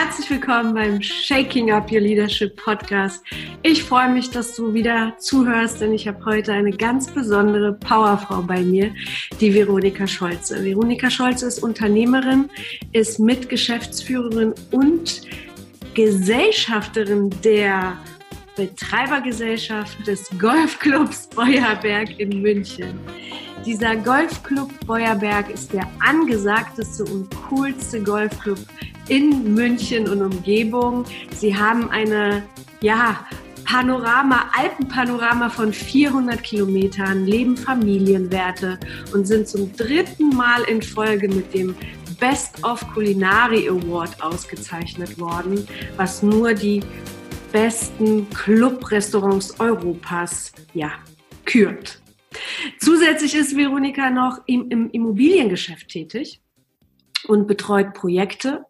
Herzlich willkommen beim Shaking Up Your Leadership Podcast. Ich freue mich, dass du wieder zuhörst, denn ich habe heute eine ganz besondere Powerfrau bei mir, die Veronika Scholze. Veronika Scholze ist Unternehmerin, ist Mitgeschäftsführerin und Gesellschafterin der Betreibergesellschaft des Golfclubs Beuerberg in München. Dieser Golfclub Beuerberg ist der angesagteste und coolste Golfclub in München und Umgebung. Sie haben eine, ja, Panorama, Alpenpanorama von 400 Kilometern, leben Familienwerte und sind zum dritten Mal in Folge mit dem Best of Culinary Award ausgezeichnet worden, was nur die besten Clubrestaurants Europas ja, kürt. Zusätzlich ist Veronika noch im, im Immobiliengeschäft tätig und betreut Projekte,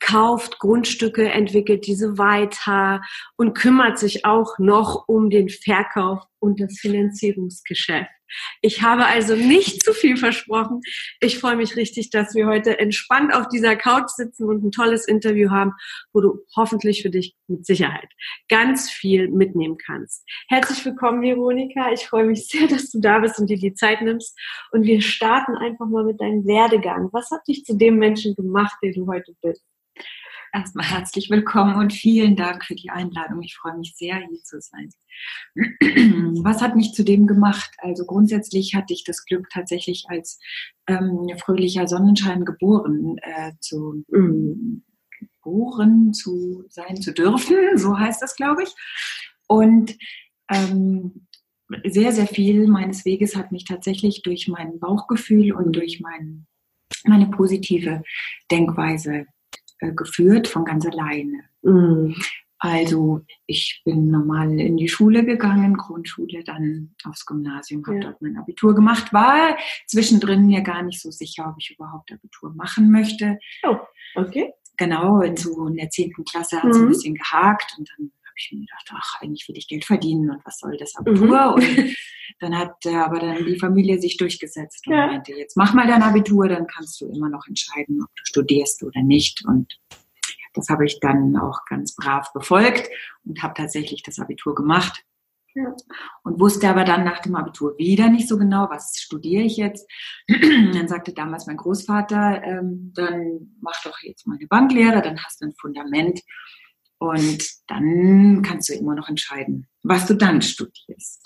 kauft Grundstücke, entwickelt diese weiter und kümmert sich auch noch um den Verkauf und das Finanzierungsgeschäft. Ich habe also nicht zu viel versprochen. Ich freue mich richtig, dass wir heute entspannt auf dieser Couch sitzen und ein tolles Interview haben, wo du hoffentlich für dich mit Sicherheit ganz viel mitnehmen kannst. Herzlich willkommen, Veronika. Ich freue mich sehr, dass du da bist und dir die Zeit nimmst. Und wir starten einfach mal mit deinem Werdegang. Was hat dich zu dem Menschen gemacht, der du heute bist? Erstmal herzlich willkommen und vielen Dank für die Einladung. Ich freue mich sehr, hier zu sein. Was hat mich zu dem gemacht? Also grundsätzlich hatte ich das Glück, tatsächlich als ähm, fröhlicher Sonnenschein geboren äh, zu ähm, geboren zu sein zu dürfen. So heißt das, glaube ich. Und ähm, sehr, sehr viel meines Weges hat mich tatsächlich durch mein Bauchgefühl und durch mein, meine positive Denkweise äh, geführt von ganz alleine. Mhm. Also ich bin normal in die Schule gegangen, Grundschule, dann aufs Gymnasium, habe ja. dort mein Abitur gemacht, war zwischendrin mir gar nicht so sicher, ob ich überhaupt Abitur machen möchte. Oh, okay. Genau, in so in der zehnten Klasse hat es mhm. ein bisschen gehakt und dann ich mir gedacht, ach, eigentlich will ich Geld verdienen und was soll das Abitur? Mhm. Und dann hat äh, aber dann die Familie sich durchgesetzt und ja. meinte, jetzt mach mal dein Abitur, dann kannst du immer noch entscheiden, ob du studierst oder nicht. Und das habe ich dann auch ganz brav befolgt und habe tatsächlich das Abitur gemacht. Ja. Und wusste aber dann nach dem Abitur wieder nicht so genau, was studiere ich jetzt. dann sagte damals mein Großvater, ähm, dann mach doch jetzt mal eine Banklehre, dann hast du ein Fundament und dann kannst du immer noch entscheiden, was du dann studierst.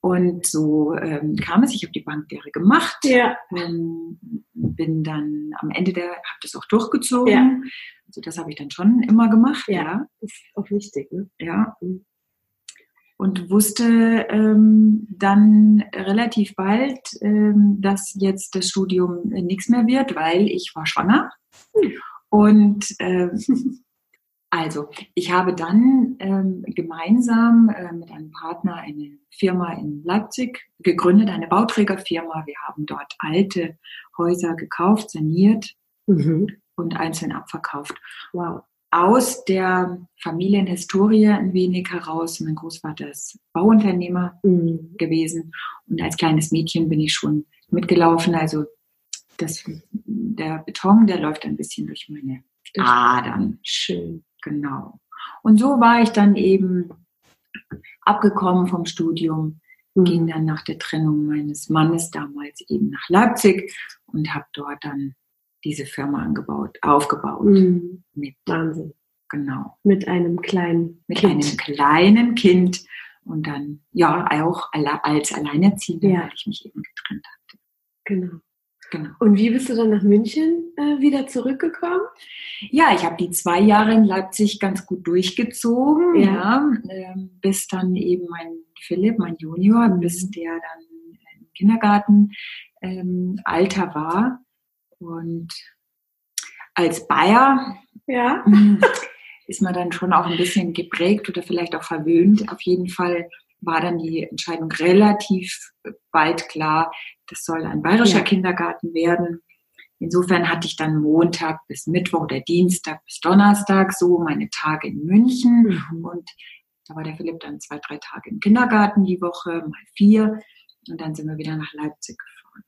Und so ähm, kam es, ich habe die Banklehre gemacht, ja. ähm, bin dann am Ende der, habe das auch durchgezogen. Ja. Also das habe ich dann schon immer gemacht. Ja, ja. ist auch wichtig. Ne? Ja. Und wusste ähm, dann relativ bald, ähm, dass jetzt das Studium nichts mehr wird, weil ich war schwanger. Hm. Und äh, Also, ich habe dann ähm, gemeinsam äh, mit einem Partner eine Firma in Leipzig gegründet, eine Bauträgerfirma. Wir haben dort alte Häuser gekauft, saniert mhm. und einzeln abverkauft. Wow. Aus der Familienhistorie ein wenig heraus. Mein Großvater ist Bauunternehmer mhm. gewesen und als kleines Mädchen bin ich schon mitgelaufen. Also das, der Beton, der läuft ein bisschen durch meine Adern. Schön. Genau. Und so war ich dann eben abgekommen vom Studium, mhm. ging dann nach der Trennung meines Mannes damals eben nach Leipzig und habe dort dann diese Firma angebaut, aufgebaut. Mhm. Mit, Wahnsinn. Genau. Mit einem kleinen Mit kind. einem kleinen Kind und dann ja auch als Alleinerziehende, ja. weil ich mich eben getrennt hatte. Genau. Genau. Und wie bist du dann nach München äh, wieder zurückgekommen? Ja, ich habe die zwei Jahre in Leipzig ganz gut durchgezogen, ja, ja ähm, bis dann eben mein Philipp, mein Junior, mhm. bis der dann im Kindergarten ähm, Alter war. Und als Bayer ja. Hm, ist man dann schon auch ein bisschen geprägt oder vielleicht auch verwöhnt. Auf jeden Fall war dann die Entscheidung relativ bald klar, das soll ein bayerischer ja. Kindergarten werden. Insofern hatte ich dann Montag bis Mittwoch oder Dienstag bis Donnerstag so meine Tage in München. Mhm. Und da war der Philipp dann zwei, drei Tage im Kindergarten die Woche, mal vier. Und dann sind wir wieder nach Leipzig gefahren.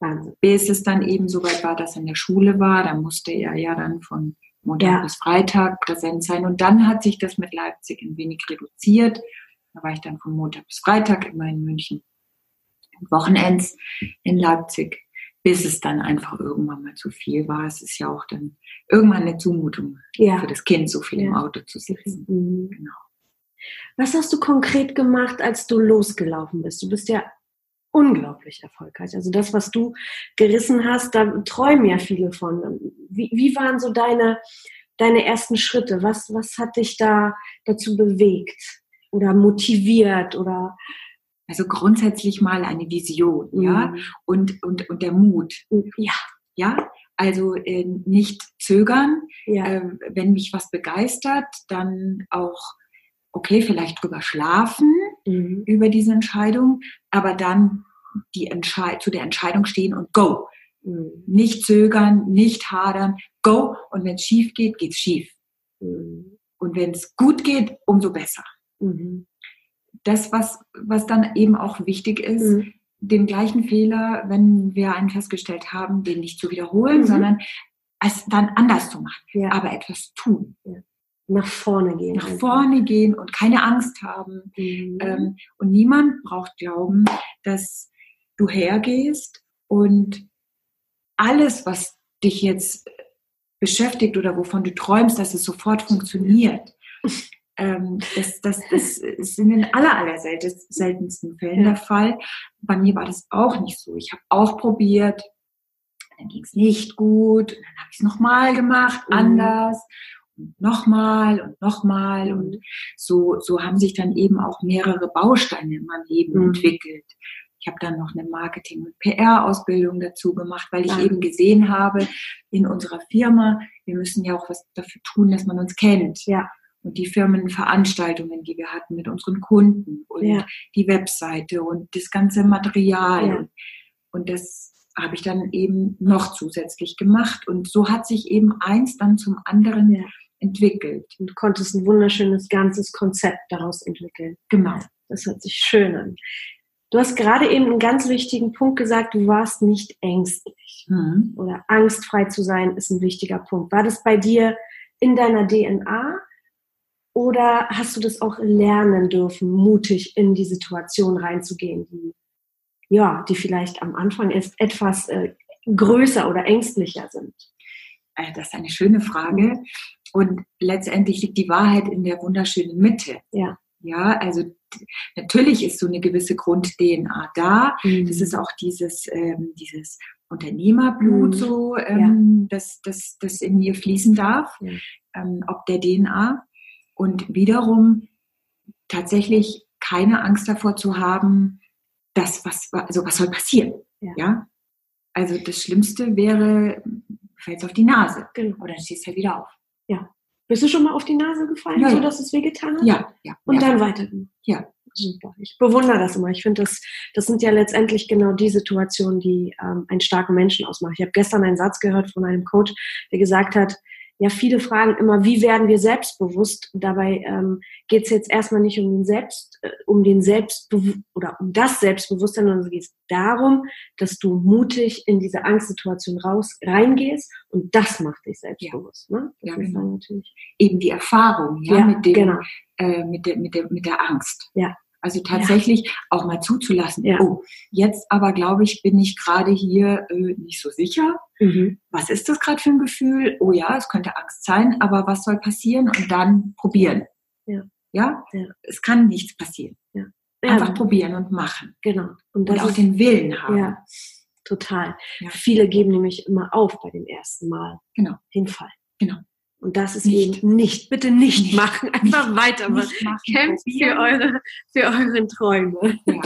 Wahnsinn. Bis es dann eben so weit war, dass er in der Schule war. Da musste er ja dann von Montag ja. bis Freitag präsent sein. Und dann hat sich das mit Leipzig ein wenig reduziert. Da war ich dann von Montag bis Freitag immer in München. Wochenends in Leipzig, bis es dann einfach irgendwann mal zu viel war. Es ist ja auch dann irgendwann eine Zumutung ja. für das Kind, so viel ja. im Auto zu sitzen. Mhm. Genau. Was hast du konkret gemacht, als du losgelaufen bist? Du bist ja unglaublich erfolgreich. Also das, was du gerissen hast, da träumen ja viele von. Wie, wie waren so deine, deine ersten Schritte? Was, was hat dich da dazu bewegt oder motiviert oder also grundsätzlich mal eine Vision, mhm. ja, und, und, und der Mut. Ja. Ja, also äh, nicht zögern, ja. äh, wenn mich was begeistert, dann auch, okay, vielleicht drüber schlafen, mhm. über diese Entscheidung, aber dann die Entscheid zu der Entscheidung stehen und go. Mhm. Nicht zögern, nicht hadern, go. Und wenn es schief geht, geht's schief. Mhm. Und wenn es gut geht, umso besser. Mhm das, was, was dann eben auch wichtig ist, mhm. den gleichen Fehler, wenn wir einen festgestellt haben, den nicht zu wiederholen, mhm. sondern es dann anders zu machen, ja. aber etwas tun. Ja. Nach vorne gehen. Nach vorne gehen und keine Angst haben. Mhm. Ähm, und niemand braucht glauben, dass du hergehst und alles, was dich jetzt beschäftigt oder wovon du träumst, dass es sofort funktioniert. Ähm, das, das, das ist in den aller, aller seltensten Fällen ja. der Fall. Bei mir war das auch nicht so. Ich habe auch probiert, dann ging es nicht gut, und dann habe ich es nochmal gemacht, mhm. anders und nochmal und nochmal und mhm. so, so haben sich dann eben auch mehrere Bausteine in meinem Leben mhm. entwickelt. Ich habe dann noch eine Marketing- und PR-Ausbildung dazu gemacht, weil ich ja. eben gesehen habe in unserer Firma, wir müssen ja auch was dafür tun, dass man uns kennt. Ja und die Firmenveranstaltungen, die wir hatten mit unseren Kunden und ja. die Webseite und das ganze Material. Ja. Und das habe ich dann eben noch zusätzlich gemacht. Und so hat sich eben eins dann zum anderen ja. entwickelt. Und du konntest ein wunderschönes ganzes Konzept daraus entwickeln. Genau. Das hört sich schön an. Du hast gerade eben einen ganz wichtigen Punkt gesagt, du warst nicht ängstlich. Mhm. Oder angstfrei zu sein ist ein wichtiger Punkt. War das bei dir in deiner DNA? Oder hast du das auch lernen dürfen, mutig in die Situation reinzugehen, die, ja, die vielleicht am Anfang ist etwas äh, größer oder ängstlicher sind? Äh, das ist eine schöne Frage. Und letztendlich liegt die Wahrheit in der wunderschönen Mitte. Ja. Ja, also natürlich ist so eine gewisse Grund-DNA da. Mhm. Das ist auch dieses, ähm, dieses Unternehmerblut mhm. so, ähm, ja. das, das, das in mir fließen darf, ja. ähm, ob der DNA und wiederum tatsächlich keine Angst davor zu haben, dass was, also was soll passieren. Ja. ja? Also das Schlimmste wäre, fällst auf die Nase. Genau. Oder stehst halt wieder auf. Ja. Bist du schon mal auf die Nase gefallen, ja, so dass es wehgetan hat? Ja, ja. Und ja. dann weiter. Ja. Super. Ich bewundere das immer. Ich finde, das, das sind ja letztendlich genau die Situationen, die ähm, einen starken Menschen ausmachen. Ich habe gestern einen Satz gehört von einem Coach, der gesagt hat, ja, viele fragen immer, wie werden wir selbstbewusst? Dabei ähm, geht es jetzt erstmal nicht um den Selbst, äh, um den Selbstbe oder um das Selbstbewusstsein, sondern es geht darum, dass du mutig in diese Angstsituation raus reingehst und das macht dich selbstbewusst. Ja. Ne? Ja, genau. natürlich eben die Erfahrung, ja, ja mit dem, genau. äh, mit der, mit der, mit der Angst. Ja. Also tatsächlich ja. auch mal zuzulassen. Ja. Oh, jetzt aber glaube ich, bin ich gerade hier äh, nicht so sicher. Mhm. Was ist das gerade für ein Gefühl? Oh ja, es könnte Angst sein, aber was soll passieren? Und dann probieren. Ja. Ja? ja. Es kann nichts passieren. Ja. Einfach probieren und machen. Genau. Und, und auch ist, den Willen haben. Ja, total. Viele geben nämlich immer auf bei dem ersten Mal. Genau. Hinfall. Genau. Und das ist nicht. eben nicht, bitte nicht, nicht machen, einfach nicht, weitermachen. Kämpft für, eure, für euren Träume. Ja.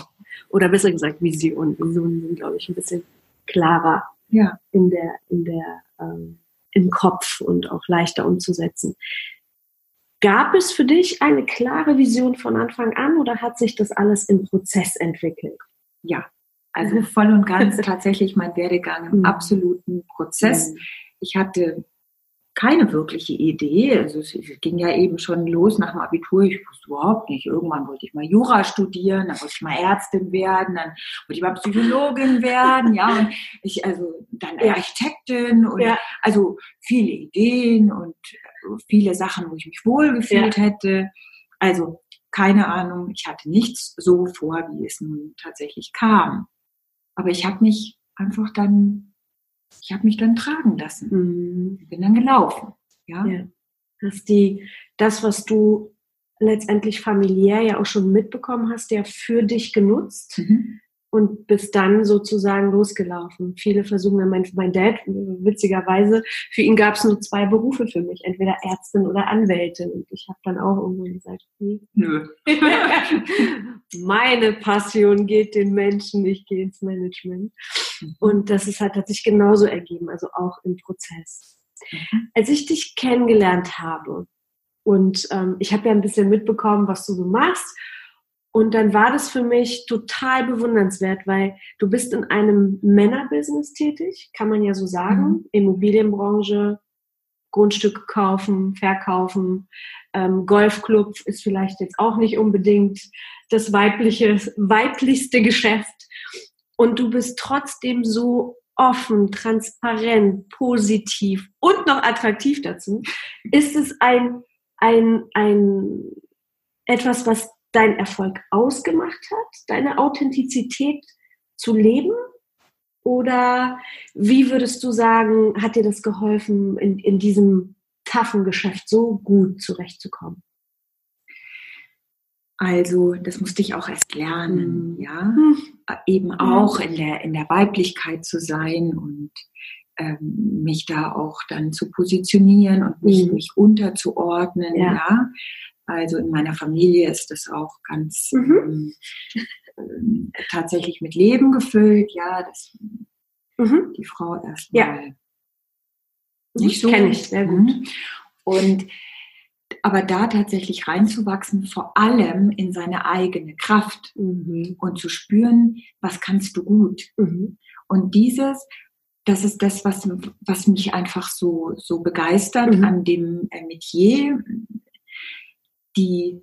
Oder besser gesagt Visionen. Visionen sind, glaube ich, ein bisschen klarer ja. in der, in der, ähm, im Kopf und auch leichter umzusetzen. Gab es für dich eine klare Vision von Anfang an oder hat sich das alles im Prozess entwickelt? Ja, also voll und ganz tatsächlich mein Werdegang im mhm. absoluten Prozess. Mhm. Ich hatte keine wirkliche Idee. Also es ging ja eben schon los nach dem Abitur. Ich wusste überhaupt nicht. Irgendwann wollte ich mal Jura studieren, dann wollte ich mal Ärztin werden, dann wollte ich mal Psychologin werden, ja, und ich, also dann Architektin und ja. also viele Ideen und viele Sachen, wo ich mich wohlgefühlt ja. hätte. Also keine Ahnung, ich hatte nichts so vor, wie es nun tatsächlich kam. Aber ich habe mich einfach dann ich habe mich dann tragen lassen. Mhm. Bin dann gelaufen. Ja. ja. Hast die, das, was du letztendlich familiär ja auch schon mitbekommen hast, ja für dich genutzt. Mhm und bis dann sozusagen losgelaufen. Viele versuchen, mein, mein Dad, witzigerweise, für ihn gab es nur zwei Berufe für mich, entweder Ärztin oder Anwältin. Und ich habe dann auch irgendwann gesagt, nee. nö. Meine Passion geht den Menschen, ich gehe ins Management. Mhm. Und das ist halt, hat sich genauso ergeben, also auch im Prozess. Als ich dich kennengelernt habe und ähm, ich habe ja ein bisschen mitbekommen, was du so machst und dann war das für mich total bewundernswert, weil du bist in einem Männerbusiness tätig, kann man ja so sagen, mhm. Immobilienbranche, Grundstücke kaufen, verkaufen, ähm, Golfclub ist vielleicht jetzt auch nicht unbedingt das weibliche, weiblichste Geschäft. Und du bist trotzdem so offen, transparent, positiv und noch attraktiv dazu. Ist es ein, ein, ein etwas, was dein Erfolg ausgemacht hat, deine Authentizität zu leben? Oder wie würdest du sagen, hat dir das geholfen, in, in diesem taffen Geschäft so gut zurechtzukommen? Also, das musste ich auch erst lernen, mhm. ja. Mhm. Eben auch in der, in der Weiblichkeit zu sein und ähm, mich da auch dann zu positionieren und mich, mhm. mich unterzuordnen, ja. ja. Also in meiner Familie ist das auch ganz mhm. ähm, tatsächlich mit Leben gefüllt, ja, dass mhm. die Frau erstmal ja. nicht so. Kenne ich, sehr gut. Mhm. Und aber da tatsächlich reinzuwachsen, vor allem in seine eigene Kraft mhm. und zu spüren, was kannst du gut. Mhm. Und dieses, das ist das, was, was mich einfach so, so begeistert mhm. an dem äh, Metier, die,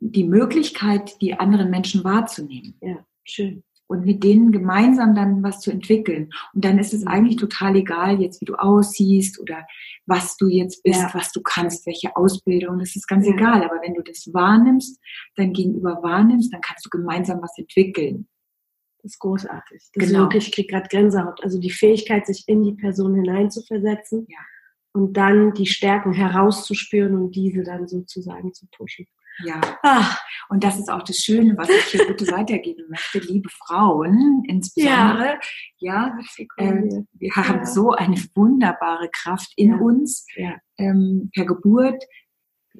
die Möglichkeit, die anderen Menschen wahrzunehmen. Ja, schön. Und mit denen gemeinsam dann was zu entwickeln. Und dann ist es eigentlich total egal, jetzt wie du aussiehst oder was du jetzt bist, ja. was du kannst, welche Ausbildung, das ist ganz ja. egal. Aber wenn du das wahrnimmst, dein Gegenüber wahrnimmst, dann kannst du gemeinsam was entwickeln. Das ist großartig. Das genau. ist wirklich, ich kriege gerade Gänsehaut. Also die Fähigkeit, sich in die Person hineinzuversetzen. Ja und dann die Stärken herauszuspüren und diese dann sozusagen zu pushen. Ja, Ach. und das ist auch das Schöne, was ich hier bitte weitergeben möchte, liebe Frauen insbesondere. Ja, ja äh, wir haben ja. so eine wunderbare Kraft in ja. uns ähm, per Geburt.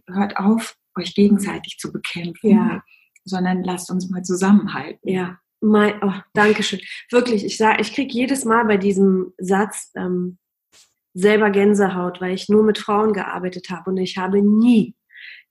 Hört auf, euch gegenseitig zu bekämpfen, sondern lasst uns mal zusammenhalten. Ja, mein, oh, Dankeschön. Wirklich, ich sage, ich kriege jedes Mal bei diesem Satz, ähm, selber Gänsehaut, weil ich nur mit Frauen gearbeitet habe und ich habe nie,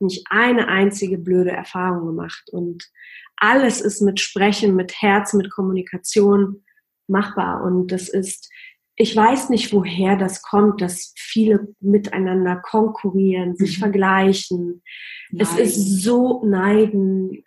nicht eine einzige blöde Erfahrung gemacht. Und alles ist mit Sprechen, mit Herz, mit Kommunikation machbar. Und das ist, ich weiß nicht, woher das kommt, dass viele miteinander konkurrieren, sich mhm. vergleichen. Neiden. Es ist so neiden.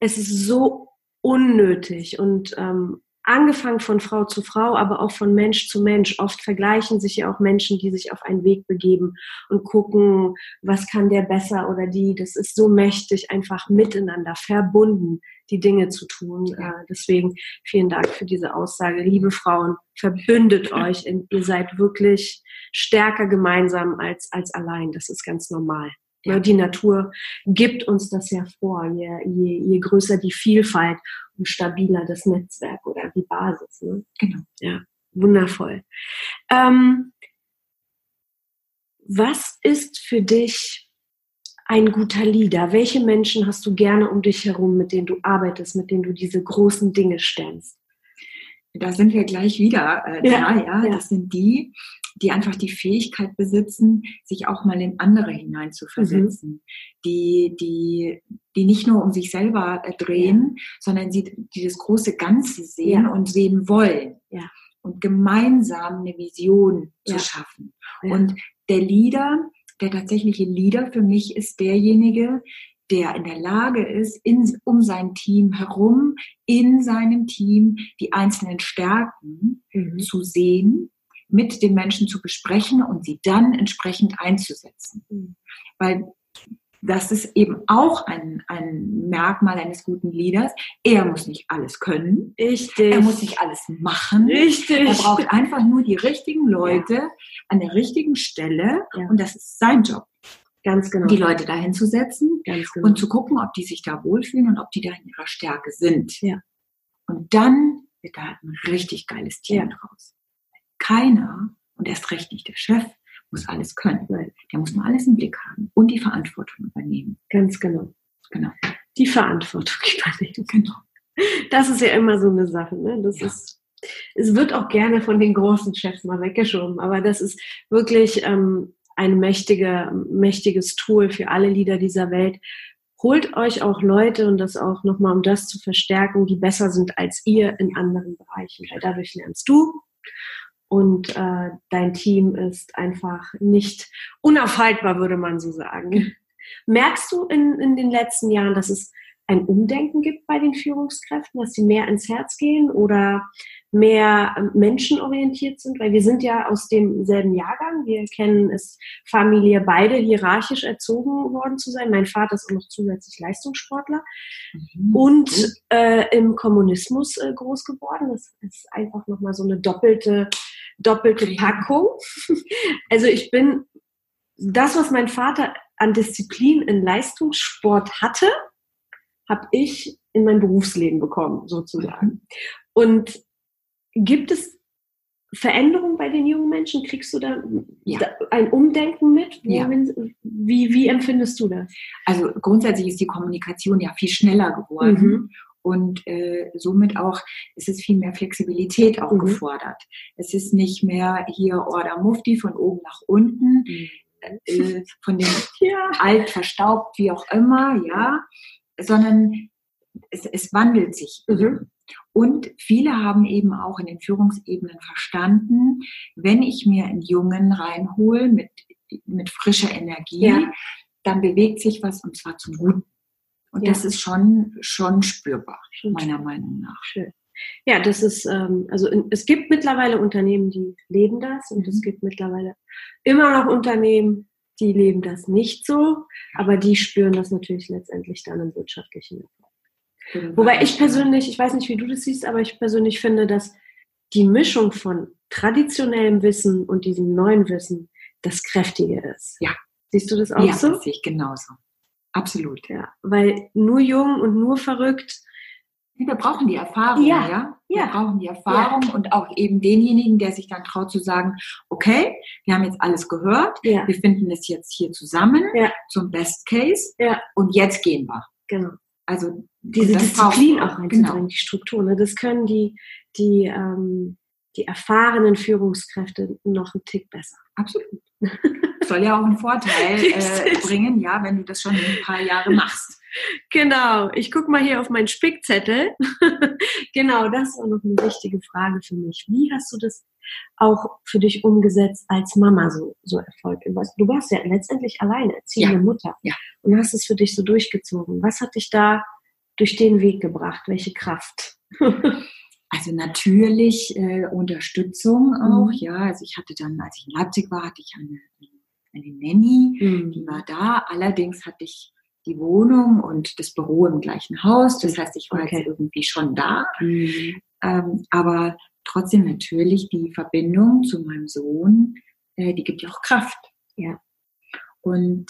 Es ist so unnötig. Und ähm, angefangen von Frau zu Frau, aber auch von Mensch zu Mensch. Oft vergleichen sich ja auch Menschen, die sich auf einen Weg begeben und gucken, was kann der besser oder die. Das ist so mächtig, einfach miteinander verbunden die Dinge zu tun. Äh, deswegen vielen Dank für diese Aussage. Liebe Frauen, verbündet euch. Ihr seid wirklich stärker gemeinsam als, als allein. Das ist ganz normal. Ja, die Natur gibt uns das ja vor. Je, je, je größer die Vielfalt stabiler das Netzwerk oder die Basis. Ne? Genau. Ja, wundervoll. Ähm, was ist für dich ein guter Leader? Welche Menschen hast du gerne um dich herum, mit denen du arbeitest, mit denen du diese großen Dinge stemmst? Da sind wir gleich wieder äh, ja, da, ja. ja. Das sind die, die einfach die Fähigkeit besitzen, sich auch mal in andere hineinzuversetzen, mhm. die, die, die nicht nur um sich selber äh, drehen, ja. sondern sie, die das große Ganze sehen ja. und sehen wollen. Ja. und gemeinsam eine Vision zu schaffen. Und der Leader, der tatsächliche Leader für mich ist derjenige, der in der Lage ist, in, um sein Team herum, in seinem Team die einzelnen Stärken mhm. zu sehen, mit den Menschen zu besprechen und sie dann entsprechend einzusetzen. Mhm. Weil das ist eben auch ein, ein Merkmal eines guten Leaders. Er muss nicht alles können. Richtig. Er muss nicht alles machen. Richtig. Er braucht einfach nur die richtigen Leute ja. an der richtigen Stelle ja. und das ist sein Job. Ganz genau. Die Leute dahin zu setzen genau. und zu gucken, ob die sich da wohlfühlen und ob die da in ihrer Stärke sind. Ja. Und dann wird da ein richtig geiles Team ja. draus. Keiner, und erst recht nicht der Chef, muss alles können. Nein. Der muss nur alles im Blick haben und die Verantwortung übernehmen. Ganz genau. Genau. Die Verantwortung übernehmen. Genau. Das ist ja immer so eine Sache. Ne? Das ja. ist, es wird auch gerne von den großen Chefs mal weggeschoben, aber das ist wirklich ähm, ein mächtige, mächtiges Tool für alle Lieder dieser Welt. Holt euch auch Leute und das auch nochmal, um das zu verstärken, die besser sind als ihr in anderen Bereichen, weil dadurch lernst du und äh, dein Team ist einfach nicht unaufhaltbar, würde man so sagen. Merkst du in, in den letzten Jahren, dass es ein Umdenken gibt bei den Führungskräften, dass sie mehr ins Herz gehen oder mehr menschenorientiert sind? Weil wir sind ja aus demselben Jahrgang. Wir kennen es Familie, beide hierarchisch erzogen worden zu sein. Mein Vater ist auch noch zusätzlich Leistungssportler mhm. und äh, im Kommunismus äh, groß geworden. Das ist einfach nochmal so eine doppelte doppelte Packung. Also ich bin das, was mein Vater an Disziplin in Leistungssport hatte, habe ich in mein Berufsleben bekommen, sozusagen. Und gibt es Veränderungen bei den jungen Menschen? Kriegst du da ja. ein Umdenken mit? Ja. Wie, wie empfindest du das? Also grundsätzlich ist die Kommunikation ja viel schneller geworden. Mhm. Und äh, somit auch ist es viel mehr Flexibilität auch mhm. gefordert. Es ist nicht mehr hier Order Mufti von oben nach unten, mhm. äh, von dem ja. alt verstaubt, wie auch immer, ja, sondern es, es wandelt sich. Mhm. Und viele haben eben auch in den Führungsebenen verstanden, wenn ich mir einen Jungen reinhole mit, mit frischer Energie, ja. dann bewegt sich was und zwar zum Guten. Und ja. das ist schon, schon spürbar, schon meiner Meinung nach. Schön. Ja, das ist, ähm, also in, es gibt mittlerweile Unternehmen, die leben das und es mhm. gibt mittlerweile immer noch Unternehmen, die leben das nicht so, aber die spüren das natürlich letztendlich dann im wirtschaftlichen. Wobei ich persönlich, ich weiß nicht, wie du das siehst, aber ich persönlich finde, dass die Mischung von traditionellem Wissen und diesem neuen Wissen das Kräftige ist. Ja. Siehst du das auch ja, so? Ja, das sehe ich genauso. Absolut. Ja, weil nur jung und nur verrückt. Wir brauchen die Erfahrung, ja. ja? Wir ja. brauchen die Erfahrung ja. und auch eben denjenigen, der sich dann traut zu sagen, okay, wir haben jetzt alles gehört, wir finden es jetzt hier zusammen zum Best Case und jetzt gehen wir. Genau. Also diese Disziplin auch reinzubringen, genau. die Struktur. Ne? Das können die, die, ähm, die erfahrenen Führungskräfte noch einen Tick besser. Absolut. Soll ja auch einen Vorteil äh, bringen, ja, wenn du das schon ein paar Jahre machst. Genau, ich gucke mal hier auf meinen Spickzettel. genau, das war noch eine wichtige Frage für mich. Wie hast du das auch für dich umgesetzt als Mama so, so Erfolg? Du warst ja letztendlich alleine, erziehende ja. Mutter ja. und hast es für dich so durchgezogen. Was hat dich da durch den Weg gebracht? Welche Kraft? Also natürlich äh, Unterstützung auch, mhm. ja. Also ich hatte dann, als ich in Leipzig war, hatte ich eine, eine Nanny, mhm. die war da. Allerdings hatte ich die Wohnung und das Büro im gleichen Haus. Das heißt, ich war okay. jetzt irgendwie schon da. Mhm. Ähm, aber trotzdem natürlich die Verbindung zu meinem Sohn, äh, die gibt ja auch Kraft. Ja. Und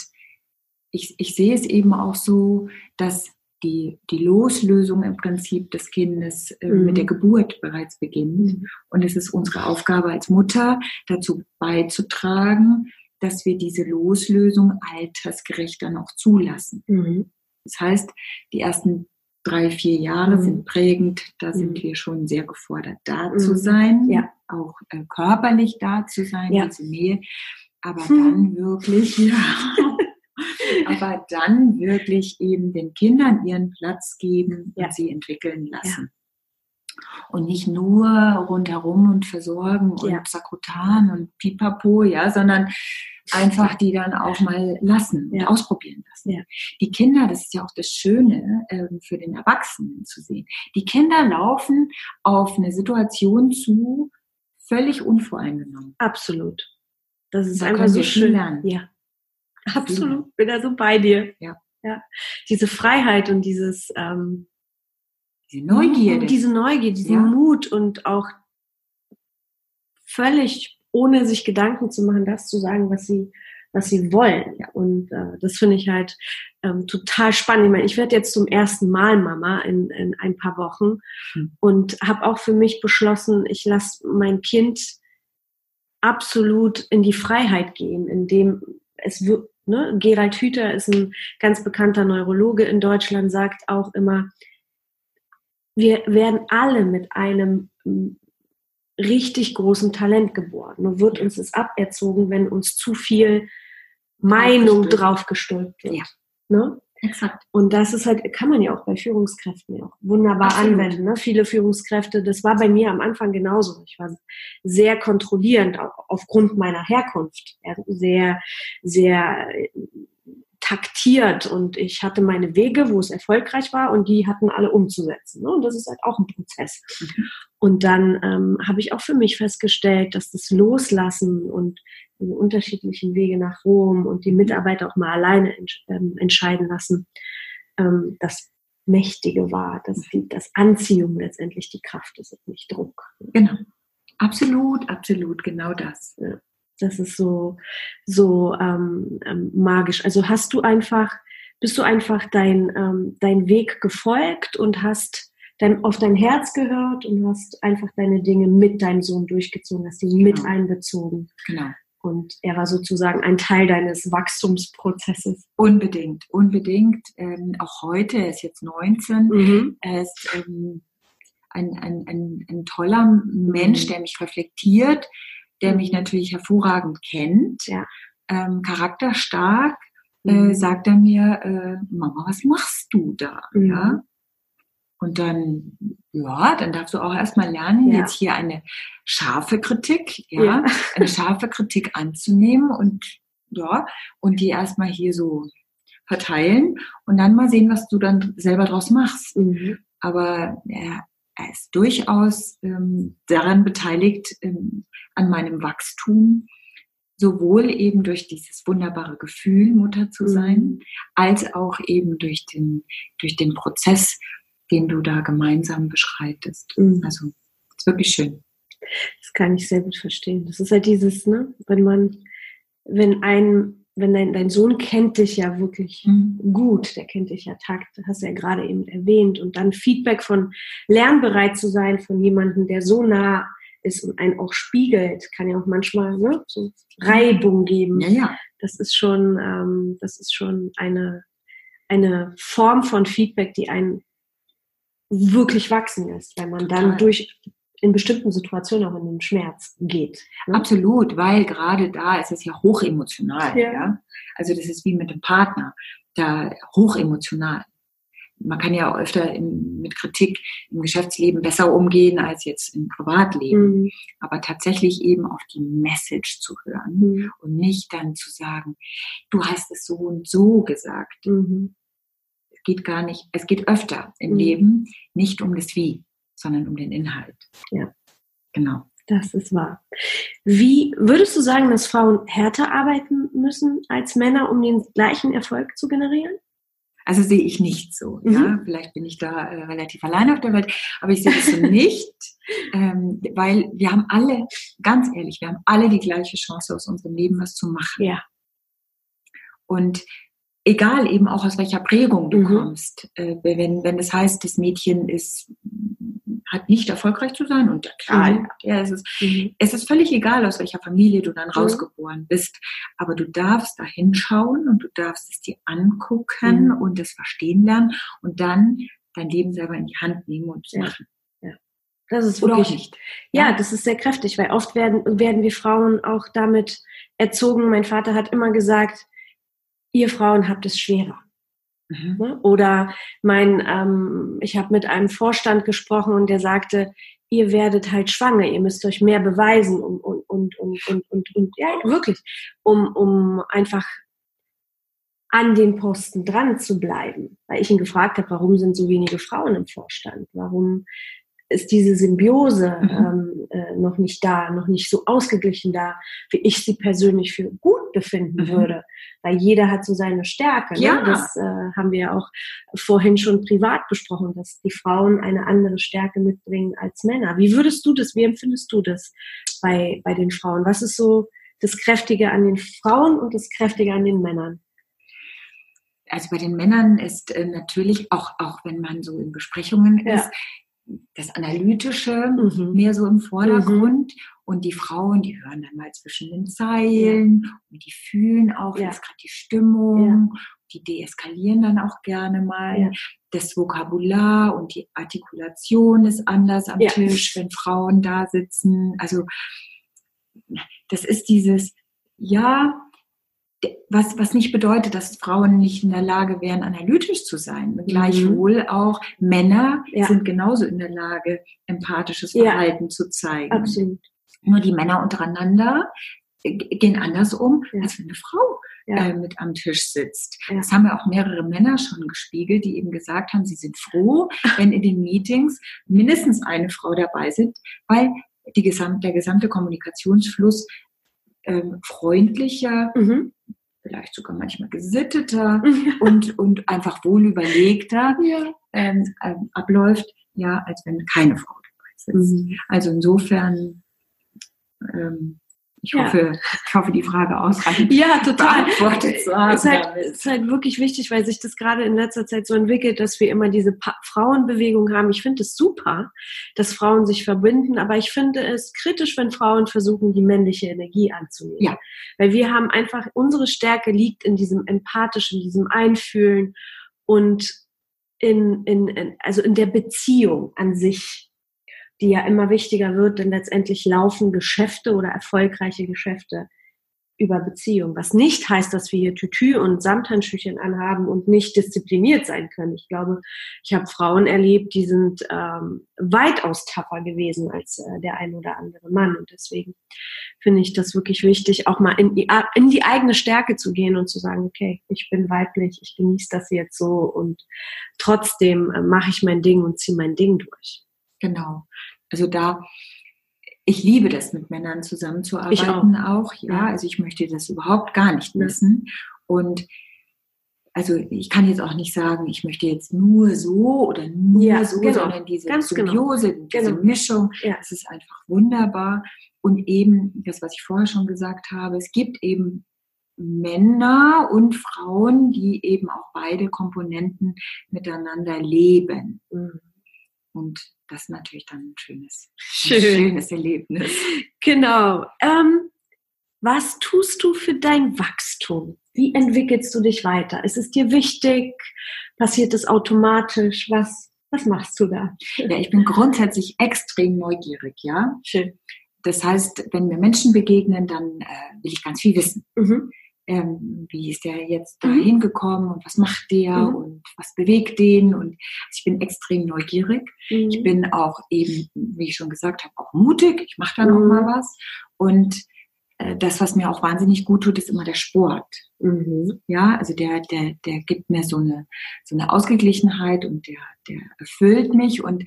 ich, ich sehe es eben auch so, dass die, die Loslösung im Prinzip des Kindes äh, mhm. mit der Geburt bereits beginnt. Mhm. Und es ist unsere Aufgabe als Mutter, dazu beizutragen, dass wir diese Loslösung altersgerecht dann auch zulassen. Mhm. Das heißt, die ersten drei, vier Jahre mhm. sind prägend. Da sind mhm. wir schon sehr gefordert, da zu mhm. sein, ja. auch äh, körperlich da zu sein, ja. diese Nähe. Aber dann wirklich, ja, aber dann wirklich eben den Kindern ihren Platz geben ja. und sie entwickeln lassen. Und nicht nur rundherum und versorgen und ja. sakrotan und pipapo, ja, sondern einfach die dann auch mal lassen und ja. ausprobieren lassen. Ja. Die Kinder, das ist ja auch das Schöne äh, für den Erwachsenen zu sehen. Die Kinder laufen auf eine Situation zu, völlig unvoreingenommen. Absolut. Das ist da einfach so schön. Lernen. Ja. Absolut. Bin da so bei dir. Ja. ja. Diese Freiheit und dieses ähm, diese Neugierde. Diese Neugier, diesen ja. Mut und auch völlig ohne sich Gedanken zu machen, das zu sagen, was sie, was sie wollen. Ja. Und äh, das finde ich halt ähm, total spannend. Ich meine, ich werde jetzt zum ersten Mal Mama in, in ein paar Wochen mhm. und habe auch für mich beschlossen, ich lasse mein Kind absolut in die Freiheit gehen, indem es wird, ne, Gerald Hüther ist ein ganz bekannter Neurologe in Deutschland, sagt auch immer, wir werden alle mit einem richtig großen Talent geboren. Nur wird uns es aberzogen, wenn uns zu viel Meinung draufgestülpt wird. Ja. Ne? Exakt. Und das ist halt, kann man ja auch bei Führungskräften ja auch wunderbar Absolut. anwenden. Ne? Viele Führungskräfte, das war bei mir am Anfang genauso. Ich war sehr kontrollierend aufgrund meiner Herkunft. Sehr, sehr taktiert und ich hatte meine Wege, wo es erfolgreich war und die hatten alle umzusetzen. Ne? Und das ist halt auch ein Prozess. Mhm. Und dann ähm, habe ich auch für mich festgestellt, dass das Loslassen und die unterschiedlichen Wege nach Rom und die Mitarbeiter auch mal alleine entsch ähm, entscheiden lassen, ähm, das Mächtige war, dass die, das Anziehung letztendlich die Kraft ist und nicht Druck. Genau. Absolut, absolut, genau das. Ja. Das ist so, so ähm, ähm, magisch. Also hast du einfach, bist du einfach dein, ähm, dein Weg gefolgt und hast dein, auf dein Herz gehört und hast einfach deine Dinge mit deinem Sohn durchgezogen, hast ihn genau. mit einbezogen. Genau. Und er war sozusagen ein Teil deines Wachstumsprozesses. Unbedingt, unbedingt. Ähm, auch heute, er ist jetzt 19, mhm. er ist ähm, ein, ein, ein, ein toller Mensch, mhm. der mich reflektiert, der mich natürlich hervorragend kennt, ja. ähm, charakterstark, äh, mhm. äh, sagt er mir, äh, Mama, was machst du da? Mhm. Ja? Und dann, ja, dann darfst du auch erstmal lernen, ja. jetzt hier eine scharfe Kritik, ja, ja, eine scharfe Kritik anzunehmen und ja, und die erstmal hier so verteilen und dann mal sehen, was du dann selber draus machst. Mhm. Aber ja, er ist durchaus ähm, daran beteiligt, ähm, an meinem Wachstum, sowohl eben durch dieses wunderbare Gefühl, Mutter zu mhm. sein, als auch eben durch den, durch den Prozess, den du da gemeinsam beschreitest. Mhm. Also, ist wirklich schön. Das kann ich sehr gut verstehen. Das ist halt dieses, ne, wenn man, wenn ein wenn dein, dein Sohn kennt dich ja wirklich mhm. gut, der kennt dich ja takt, hast du ja gerade eben erwähnt, und dann Feedback von lernbereit zu sein von jemandem, der so nah ist und einen auch spiegelt, kann ja auch manchmal ne, so Reibung geben. Ja, ja. Das ist schon, ähm, das ist schon eine, eine Form von Feedback, die einen wirklich wachsen lässt, weil man dann durch in bestimmten Situationen auch in den Schmerz geht. Ne? Absolut, weil gerade da ist es ja hochemotional. Ja. ja. Also das ist wie mit dem Partner, da hochemotional. Man kann ja auch öfter in, mit Kritik im Geschäftsleben besser umgehen als jetzt im Privatleben. Mhm. Aber tatsächlich eben auf die Message zu hören mhm. und nicht dann zu sagen, du hast es so und so gesagt. Mhm. Es geht gar nicht, es geht öfter im mhm. Leben nicht um das Wie sondern um den Inhalt. Ja. Genau. Das ist wahr. Wie würdest du sagen, dass Frauen härter arbeiten müssen als Männer, um den gleichen Erfolg zu generieren? Also sehe ich nicht so. Mhm. Ja, vielleicht bin ich da äh, relativ allein auf der Welt, aber ich sehe das so nicht, ähm, weil wir haben alle, ganz ehrlich, wir haben alle die gleiche Chance aus unserem Leben was zu machen. Ja. Und egal eben auch aus welcher Prägung du mhm. kommst, äh, wenn wenn das heißt, das Mädchen ist hat nicht erfolgreich zu sein und der Kerl, mhm. ja, es ist, mhm. es ist völlig egal, aus welcher Familie du dann mhm. rausgeboren bist, aber du darfst da hinschauen und du darfst es dir angucken mhm. und es verstehen lernen und dann dein Leben selber in die Hand nehmen und ja. machen. Ja. Das ist wirklich, nicht. Ja, ja, das ist sehr kräftig, weil oft werden, werden wir Frauen auch damit erzogen. Mein Vater hat immer gesagt, ihr Frauen habt es schwerer. Mhm. Ne? Oder mein, ähm, ich habe mit einem Vorstand gesprochen und der sagte, ihr werdet halt schwanger, ihr müsst euch mehr beweisen und, und, und, und, und, und, und ja, wirklich, um, um einfach an den Posten dran zu bleiben. Weil ich ihn gefragt habe, warum sind so wenige Frauen im Vorstand? Warum ist diese Symbiose mhm. ähm, äh, noch nicht da, noch nicht so ausgeglichen da, wie ich sie persönlich für gut befinden mhm. würde. Weil jeder hat so seine Stärke. Ne? Ja. Das äh, haben wir ja auch vorhin schon privat besprochen, dass die Frauen eine andere Stärke mitbringen als Männer. Wie würdest du das, wie empfindest du das bei, bei den Frauen? Was ist so das Kräftige an den Frauen und das Kräftige an den Männern? Also bei den Männern ist äh, natürlich auch, auch wenn man so in Besprechungen ja. ist, das Analytische mhm. mehr so im Vordergrund mhm. und die Frauen, die hören dann mal zwischen den Zeilen ja. und die fühlen auch ja. jetzt gerade die Stimmung, ja. die deeskalieren dann auch gerne mal. Das Vokabular und die Artikulation ist anders am Tisch, wenn Frauen da sitzen. Also das ist dieses, ja, was, was nicht bedeutet, dass Frauen nicht in der Lage wären, analytisch zu sein. Mhm. Gleichwohl auch Männer ja. sind genauso in der Lage, empathisches Verhalten ja. zu zeigen. Absolut. Nur die Männer untereinander gehen anders um, ja. als wenn eine Frau äh, mit am Tisch sitzt. Das haben ja auch mehrere Männer schon gespiegelt, die eben gesagt haben, sie sind froh, wenn in den Meetings mindestens eine Frau dabei sind, weil die gesamt, der gesamte Kommunikationsfluss ähm, freundlicher, mhm. Vielleicht sogar manchmal gesitteter und, und einfach wohl überlegter ja. ähm, ähm, abläuft, ja, als wenn keine Frau dabei sitzt. Mhm. Also insofern ähm, ich ja. hoffe, ich hoffe, die Frage ausreichend ja, total. beantwortet zu haben. Es ist, halt, ist halt wirklich wichtig, weil sich das gerade in letzter Zeit so entwickelt, dass wir immer diese pa Frauenbewegung haben. Ich finde es super, dass Frauen sich verbinden, aber ich finde es kritisch, wenn Frauen versuchen, die männliche Energie anzunehmen. Ja. Weil wir haben einfach, unsere Stärke liegt in diesem empathischen, diesem Einfühlen und in, in, in also in der Beziehung an sich die ja immer wichtiger wird, denn letztendlich laufen Geschäfte oder erfolgreiche Geschäfte über Beziehung. Was nicht heißt, dass wir hier Tütü und Samthandschüchen anhaben und nicht diszipliniert sein können. Ich glaube, ich habe Frauen erlebt, die sind ähm, weitaus tougher gewesen als äh, der ein oder andere Mann. Und deswegen finde ich das wirklich wichtig, auch mal in die, in die eigene Stärke zu gehen und zu sagen, okay, ich bin weiblich, ich genieße das jetzt so und trotzdem äh, mache ich mein Ding und ziehe mein Ding durch. Genau. Also da, ich liebe das, mit Männern zusammenzuarbeiten auch. auch. ja. Also ich möchte das überhaupt gar nicht missen. Und also ich kann jetzt auch nicht sagen, ich möchte jetzt nur so oder nur ja, so, genau. sondern diese Ganz genau. Symbiose, genau. diese genau. Mischung, ja. das ist einfach wunderbar. Und eben das, was ich vorher schon gesagt habe, es gibt eben Männer und Frauen, die eben auch beide Komponenten miteinander leben. Mhm. Und das ist natürlich dann ein schönes, Schön. ein schönes Erlebnis. Genau. Ähm, was tust du für dein Wachstum? Wie entwickelst du dich weiter? Ist es dir wichtig? Passiert es automatisch? Was, was machst du da? Ja, ich bin grundsätzlich extrem neugierig, ja. Schön. Das heißt, wenn mir Menschen begegnen, dann äh, will ich ganz viel wissen. Mhm ähm, wie ist der jetzt da mhm. hingekommen und was macht der mhm. und was bewegt den und also ich bin extrem neugierig. Mhm. Ich bin auch eben, wie ich schon gesagt habe, auch mutig. Ich mache da mal mhm. was und äh, das, was mir auch wahnsinnig gut tut, ist immer der Sport. Mhm. Ja, also der, der, der gibt mir so eine, so eine Ausgeglichenheit und der, der erfüllt mich und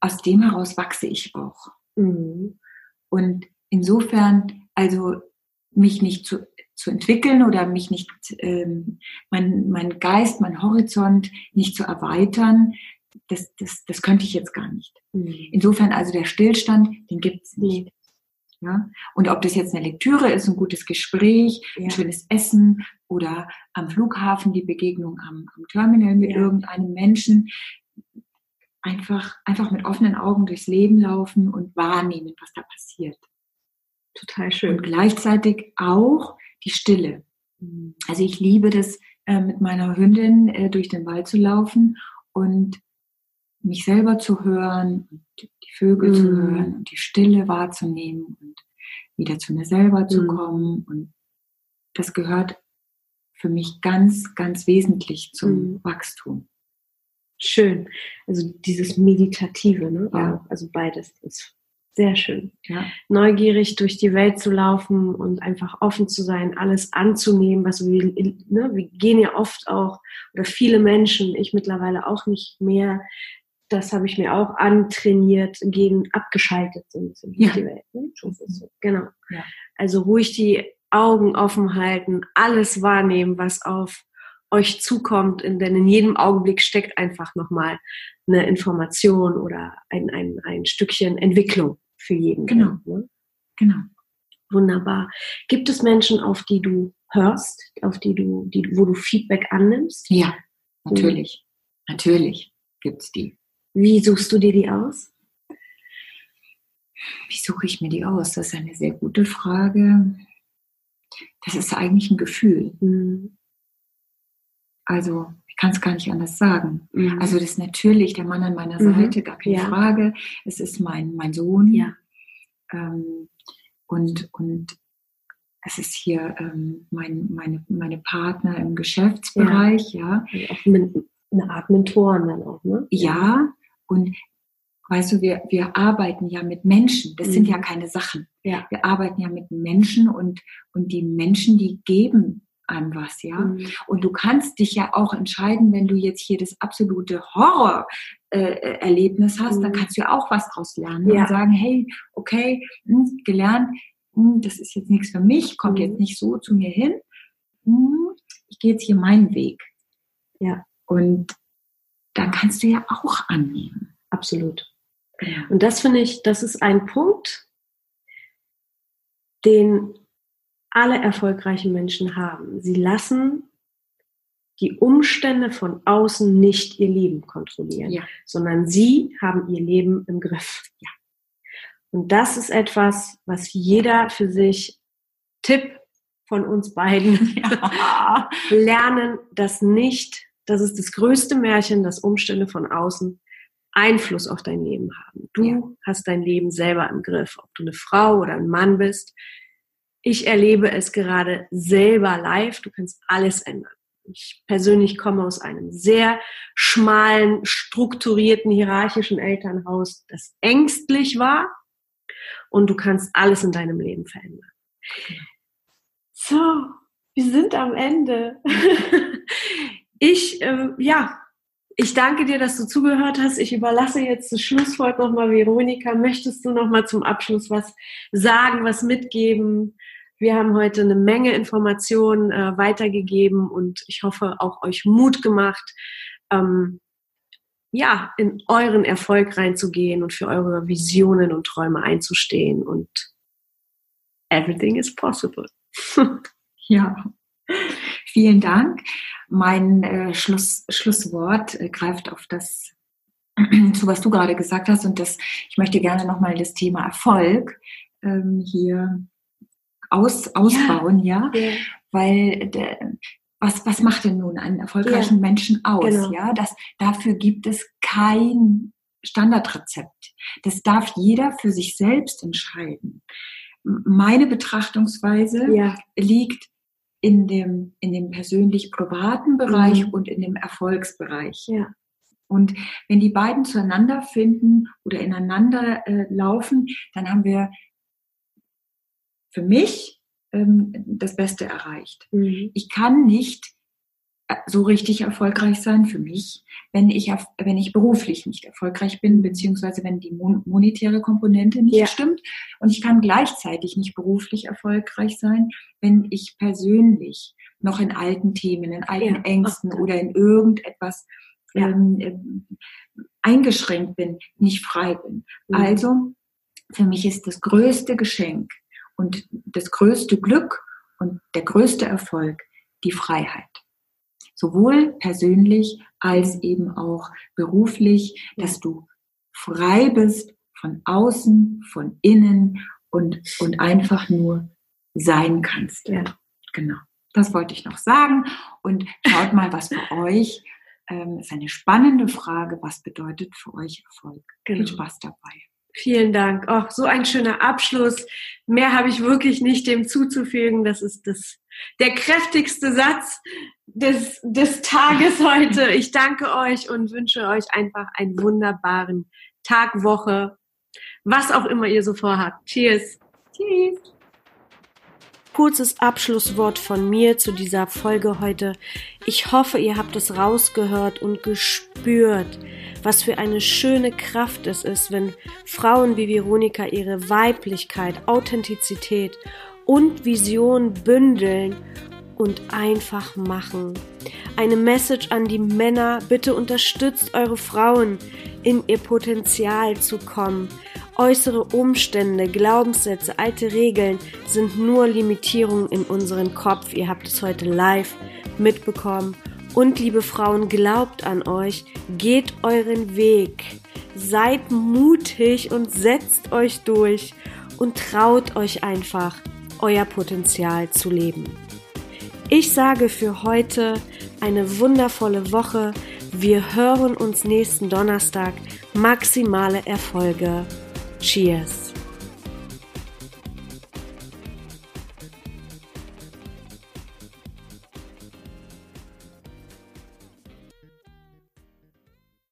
aus dem heraus wachse ich auch. Mhm. Und insofern, also mich nicht zu zu entwickeln oder mich nicht, ähm, mein, mein Geist, mein Horizont nicht zu erweitern, das, das, das könnte ich jetzt gar nicht. Mhm. Insofern also der Stillstand, den gibt's nicht. Ja? Und ob das jetzt eine Lektüre ist, ein gutes Gespräch, ja. ein schönes Essen oder am Flughafen die Begegnung am, am Terminal mit ja. irgendeinem Menschen, einfach, einfach mit offenen Augen durchs Leben laufen und wahrnehmen, was da passiert. Total schön. Und gleichzeitig auch die Stille. Mhm. Also ich liebe das, äh, mit meiner Hündin äh, durch den Wald zu laufen und mich selber zu hören und die Vögel mhm. zu hören und die Stille wahrzunehmen und wieder zu mir selber zu mhm. kommen. Und das gehört für mich ganz, ganz wesentlich zum mhm. Wachstum. Schön. Also dieses Meditative, ne? Ja. Also beides ist sehr schön. Ja. Neugierig durch die Welt zu laufen und einfach offen zu sein, alles anzunehmen, was wir, ne? wir gehen ja oft auch, oder viele Menschen, ich mittlerweile auch nicht mehr, das habe ich mir auch antrainiert, gehen abgeschaltet sind in ja. die Welt. Ne? Genau. Ja. Also ruhig die Augen offen halten, alles wahrnehmen, was auf euch zukommt, denn in jedem Augenblick steckt einfach nochmal eine Information oder ein, ein, ein Stückchen Entwicklung für jeden. Genau. Ne? Genau. Wunderbar. Gibt es Menschen, auf die du hörst, auf die du, die, wo du Feedback annimmst? Ja, natürlich. Mhm. Natürlich gibt's die. Wie suchst du dir die aus? Wie suche ich mir die aus? Das ist eine sehr gute Frage. Das ist eigentlich ein Gefühl. Mhm. Also, ich kann es gar nicht anders sagen. Mhm. Also, das ist natürlich der Mann an meiner mhm. Seite, gar keine ja. Frage. Es ist mein, mein Sohn. Ja. Ähm, und, und es ist hier ähm, mein, meine, meine Partner im Geschäftsbereich, ja. ja. Auch eine Art Mentoren dann auch, ne? Ja, und weißt du, wir, wir arbeiten ja mit Menschen. Das mhm. sind ja keine Sachen. Ja. Wir arbeiten ja mit Menschen und, und die Menschen, die geben an was, ja. Mhm. Und du kannst dich ja auch entscheiden, wenn du jetzt hier das absolute Horror-Erlebnis äh, hast, mhm. dann kannst du ja auch was draus lernen ja. und sagen, hey, okay, mh, hm, gelernt, mh, hm, das ist jetzt nichts für mich, kommt mhm. jetzt nicht so zu mir hin. Mh, hm, ich gehe jetzt hier meinen Weg. Ja. Und dann kannst du ja auch annehmen. Absolut. Ja. Und das finde ich, das ist ein Punkt, den alle erfolgreichen Menschen haben. Sie lassen die Umstände von außen nicht ihr Leben kontrollieren, ja. sondern sie haben ihr Leben im Griff. Ja. Und das ist etwas, was jeder für sich, Tipp von uns beiden, ja. lernen, dass nicht, das ist das größte Märchen, dass Umstände von außen Einfluss auf dein Leben haben. Du hast dein Leben selber im Griff, ob du eine Frau oder ein Mann bist. Ich erlebe es gerade selber live. Du kannst alles ändern. Ich persönlich komme aus einem sehr schmalen, strukturierten, hierarchischen Elternhaus, das ängstlich war. Und du kannst alles in deinem Leben verändern. So, wir sind am Ende. Ich, äh, ja, ich danke dir, dass du zugehört hast. Ich überlasse jetzt das Schlusswort nochmal Veronika. Möchtest du nochmal zum Abschluss was sagen, was mitgeben? Wir haben heute eine Menge Informationen äh, weitergegeben und ich hoffe auch euch Mut gemacht, ähm, ja, in euren Erfolg reinzugehen und für eure Visionen und Träume einzustehen und everything is possible. ja, vielen Dank. Mein äh, Schluss, Schlusswort äh, greift auf das zu, was du gerade gesagt hast und das, ich möchte gerne nochmal das Thema Erfolg ähm, hier aus, ausbauen, ja, ja? weil der, was, was macht denn nun einen erfolgreichen ja. Menschen aus? Genau. Ja, das, dafür gibt es kein Standardrezept. Das darf jeder für sich selbst entscheiden. Meine Betrachtungsweise ja. liegt in dem, in dem persönlich-privaten Bereich mhm. und in dem Erfolgsbereich. Ja. Und wenn die beiden zueinander finden oder ineinander äh, laufen, dann haben wir für mich ähm, das Beste erreicht. Mhm. Ich kann nicht so richtig erfolgreich sein für mich, wenn ich, wenn ich beruflich nicht erfolgreich bin, beziehungsweise wenn die monetäre Komponente nicht ja. stimmt. Und ich kann gleichzeitig nicht beruflich erfolgreich sein, wenn ich persönlich noch in alten Themen, in alten ja. Ängsten okay. oder in irgendetwas ja. ähm, äh, eingeschränkt bin, nicht frei bin. Mhm. Also, für mich ist das größte Geschenk, und das größte Glück und der größte Erfolg die Freiheit. Sowohl persönlich als eben auch beruflich, dass du frei bist von außen, von innen und, und einfach nur sein kannst. Ja. Genau. Das wollte ich noch sagen. Und schaut mal, was für euch ähm, ist eine spannende Frage. Was bedeutet für euch Erfolg? Genau. Viel Spaß dabei. Vielen Dank. Auch so ein schöner Abschluss. Mehr habe ich wirklich nicht dem zuzufügen. Das ist das, der kräftigste Satz des, des Tages heute. Ich danke euch und wünsche euch einfach einen wunderbaren Tag, Woche, was auch immer ihr so vorhabt. Cheers. Cheers. Kurzes Abschlusswort von mir zu dieser Folge heute. Ich hoffe, ihr habt es rausgehört und gespürt, was für eine schöne Kraft es ist, wenn Frauen wie Veronika ihre Weiblichkeit, Authentizität und Vision bündeln und einfach machen. Eine Message an die Männer, bitte unterstützt eure Frauen in ihr Potenzial zu kommen. Äußere Umstände, Glaubenssätze, alte Regeln sind nur Limitierungen in unserem Kopf. Ihr habt es heute live mitbekommen. Und liebe Frauen, glaubt an euch, geht euren Weg, seid mutig und setzt euch durch und traut euch einfach, euer Potenzial zu leben. Ich sage für heute eine wundervolle Woche. Wir hören uns nächsten Donnerstag. Maximale Erfolge. Cheers.